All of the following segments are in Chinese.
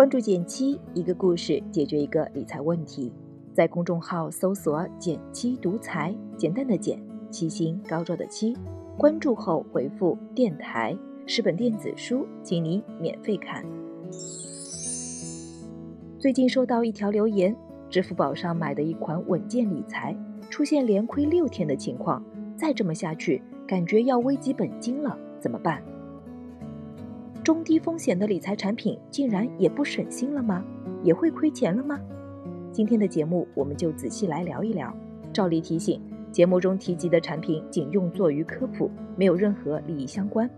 关注简七，一个故事解决一个理财问题。在公众号搜索“简七独裁，简单的简，七星高照的七。关注后回复“电台”，是本电子书，请你免费看。最近收到一条留言，支付宝上买的一款稳健理财出现连亏六天的情况，再这么下去，感觉要危及本金了，怎么办？中低风险的理财产品竟然也不省心了吗？也会亏钱了吗？今天的节目我们就仔细来聊一聊。照例提醒，节目中提及的产品仅用作于科普，没有任何利益相关。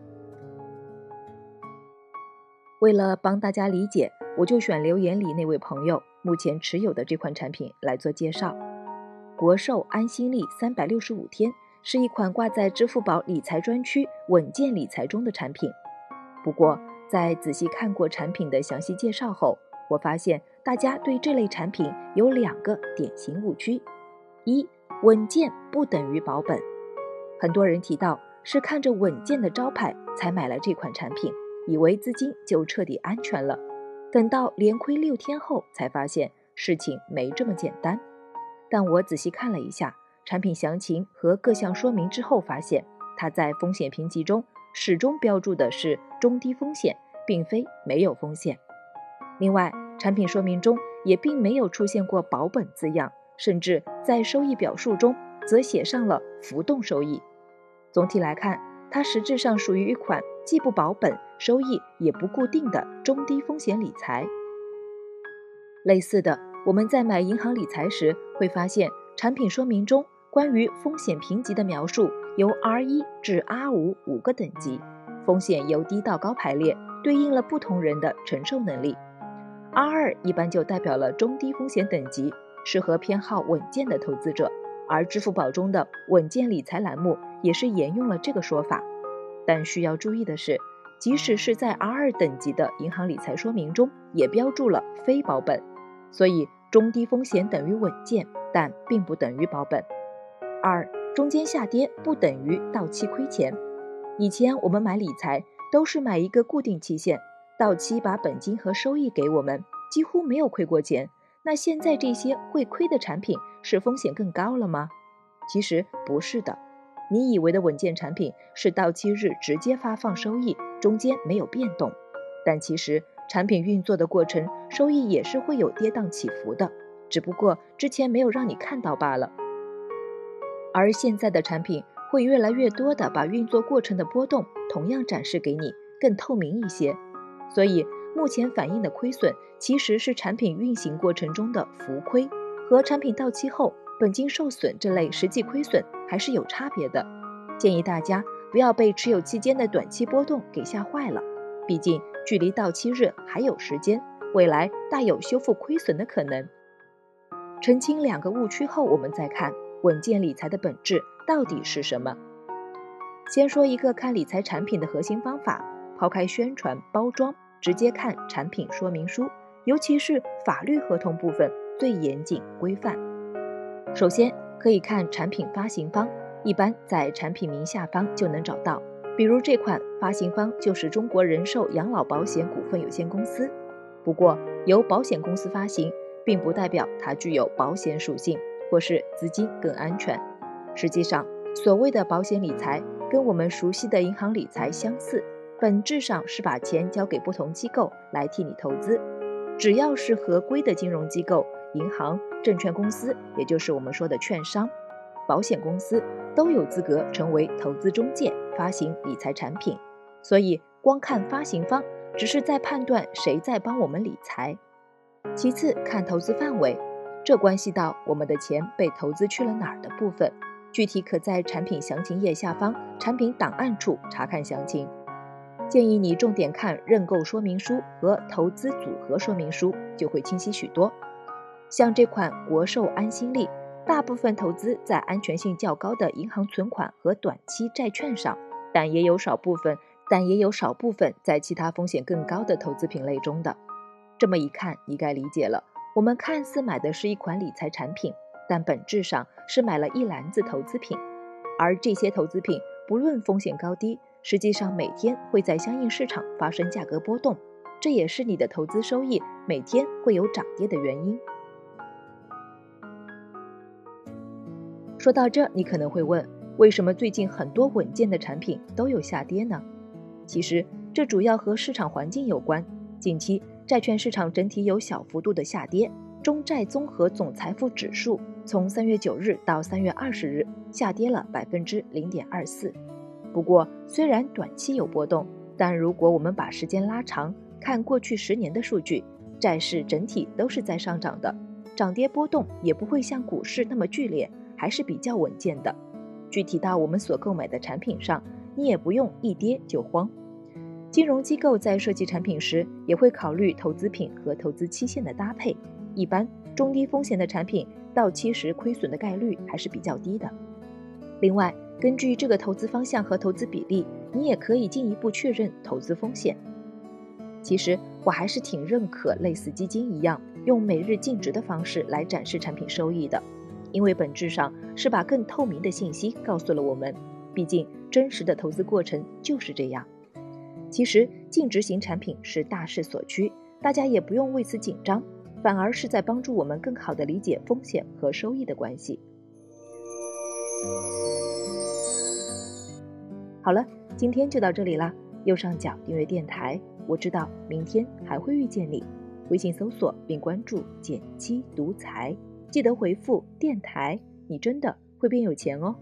为了帮大家理解，我就选留言里那位朋友目前持有的这款产品来做介绍。国寿安心利三百六十五天是一款挂在支付宝理财专区稳健理财中的产品。不过，在仔细看过产品的详细介绍后，我发现大家对这类产品有两个典型误区：一，稳健不等于保本。很多人提到是看着稳健的招牌才买了这款产品，以为资金就彻底安全了。等到连亏六天后，才发现事情没这么简单。但我仔细看了一下产品详情和各项说明之后，发现它在风险评级中。始终标注的是中低风险，并非没有风险。另外，产品说明中也并没有出现过保本字样，甚至在收益表述中则写上了浮动收益。总体来看，它实质上属于一款既不保本、收益也不固定的中低风险理财。类似的，我们在买银行理财时会发现，产品说明中关于风险评级的描述。由 R 一至 R 五五个等级，风险由低到高排列，对应了不同人的承受能力。R 二一般就代表了中低风险等级，适合偏好稳健的投资者。而支付宝中的稳健理财栏目也是沿用了这个说法。但需要注意的是，即使是在 R 二等级的银行理财说明中，也标注了非保本。所以中低风险等于稳健，但并不等于保本。二。中间下跌不等于到期亏钱。以前我们买理财都是买一个固定期限，到期把本金和收益给我们，几乎没有亏过钱。那现在这些会亏的产品是风险更高了吗？其实不是的。你以为的稳健产品是到期日直接发放收益，中间没有变动，但其实产品运作的过程，收益也是会有跌宕起伏的，只不过之前没有让你看到罢了。而现在的产品会越来越多的把运作过程的波动同样展示给你，更透明一些。所以目前反映的亏损其实是产品运行过程中的浮亏，和产品到期后本金受损这类实际亏损还是有差别的。建议大家不要被持有期间的短期波动给吓坏了，毕竟距离到期日还有时间，未来大有修复亏损的可能。澄清两个误区后，我们再看。稳健理财的本质到底是什么？先说一个看理财产品的核心方法，抛开宣传包装，直接看产品说明书，尤其是法律合同部分最严谨规范。首先可以看产品发行方，一般在产品名下方就能找到。比如这款发行方就是中国人寿养老保险股份有限公司。不过由保险公司发行，并不代表它具有保险属性。或是资金更安全。实际上，所谓的保险理财跟我们熟悉的银行理财相似，本质上是把钱交给不同机构来替你投资。只要是合规的金融机构、银行、证券公司，也就是我们说的券商、保险公司，都有资格成为投资中介，发行理财产品。所以，光看发行方，只是在判断谁在帮我们理财。其次，看投资范围。这关系到我们的钱被投资去了哪儿的部分，具体可在产品详情页下方产品档案处查看详情。建议你重点看认购说明书和投资组合说明书，就会清晰许多。像这款国寿安心利，大部分投资在安全性较高的银行存款和短期债券上，但也有少部分，但也有少部分在其他风险更高的投资品类中的。这么一看，你该理解了。我们看似买的是一款理财产品，但本质上是买了一篮子投资品，而这些投资品不论风险高低，实际上每天会在相应市场发生价格波动。这也是你的投资收益每天会有涨跌的原因。说到这，你可能会问，为什么最近很多稳健的产品都有下跌呢？其实这主要和市场环境有关。近期债券市场整体有小幅度的下跌，中债综合总财富指数从三月九日到三月二十日下跌了百分之零点二四。不过，虽然短期有波动，但如果我们把时间拉长，看过去十年的数据，债市整体都是在上涨的，涨跌波动也不会像股市那么剧烈，还是比较稳健的。具体到我们所购买的产品上，你也不用一跌就慌。金融机构在设计产品时，也会考虑投资品和投资期限的搭配。一般中低风险的产品，到期时亏损的概率还是比较低的。另外，根据这个投资方向和投资比例，你也可以进一步确认投资风险。其实，我还是挺认可类似基金一样，用每日净值的方式来展示产品收益的，因为本质上是把更透明的信息告诉了我们。毕竟，真实的投资过程就是这样。其实净值型产品是大势所趋，大家也不用为此紧张，反而是在帮助我们更好的理解风险和收益的关系。好了，今天就到这里啦，右上角订阅电台，我知道明天还会遇见你。微信搜索并关注“减七独裁，记得回复“电台”，你真的会变有钱哦。